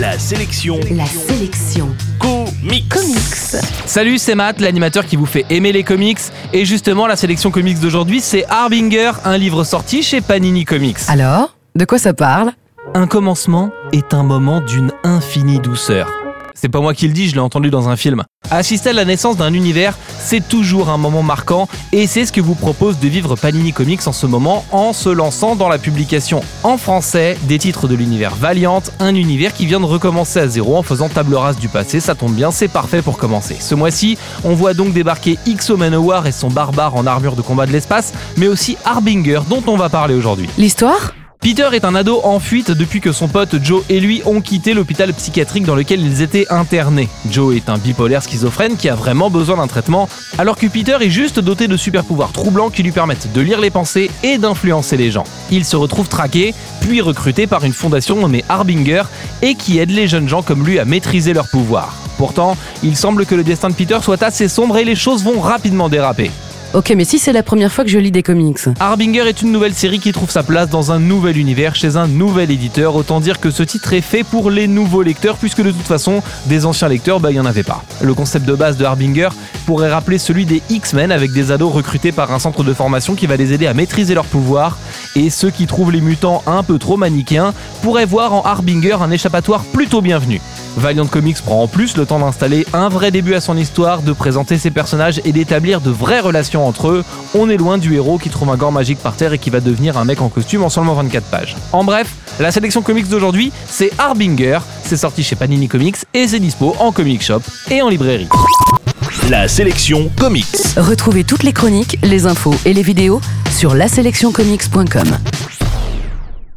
La sélection La sélection comics. comics. Salut, c'est Matt, l'animateur qui vous fait aimer les comics. Et justement, la sélection comics d'aujourd'hui, c'est Harbinger, un livre sorti chez Panini Comics. Alors, de quoi ça parle? Un commencement est un moment d'une infinie douceur. C'est pas moi qui le dis, je l'ai entendu dans un film. Assister à la naissance d'un univers, c'est toujours un moment marquant et c'est ce que vous propose de vivre Panini Comics en ce moment en se lançant dans la publication en français des titres de l'univers Valiant, un univers qui vient de recommencer à zéro en faisant table rase du passé, ça tombe bien, c'est parfait pour commencer. Ce mois-ci, on voit donc débarquer X-O Manowar et son barbare en armure de combat de l'espace, mais aussi Harbinger dont on va parler aujourd'hui. L'histoire? Peter est un ado en fuite depuis que son pote Joe et lui ont quitté l'hôpital psychiatrique dans lequel ils étaient internés. Joe est un bipolaire schizophrène qui a vraiment besoin d'un traitement, alors que Peter est juste doté de super pouvoirs troublants qui lui permettent de lire les pensées et d'influencer les gens. Il se retrouve traqué, puis recruté par une fondation nommée Harbinger et qui aide les jeunes gens comme lui à maîtriser leurs pouvoirs. Pourtant, il semble que le destin de Peter soit assez sombre et les choses vont rapidement déraper. Ok, mais si c'est la première fois que je lis des comics. Harbinger est une nouvelle série qui trouve sa place dans un nouvel univers chez un nouvel éditeur. Autant dire que ce titre est fait pour les nouveaux lecteurs, puisque de toute façon, des anciens lecteurs, bah, il n'y en avait pas. Le concept de base de Harbinger pourrait rappeler celui des X-Men avec des ados recrutés par un centre de formation qui va les aider à maîtriser leurs pouvoirs. Et ceux qui trouvent les mutants un peu trop manichéens pourraient voir en Harbinger un échappatoire plutôt bienvenu. Valiant Comics prend en plus le temps d'installer un vrai début à son histoire, de présenter ses personnages et d'établir de vraies relations entre eux. On est loin du héros qui trouve un gant magique par terre et qui va devenir un mec en costume en seulement 24 pages. En bref, la sélection comics d'aujourd'hui, c'est Harbinger, c'est sorti chez Panini Comics et c'est dispo en comic shop et en librairie. La sélection comics. Retrouvez toutes les chroniques, les infos et les vidéos sur laselectioncomics.com.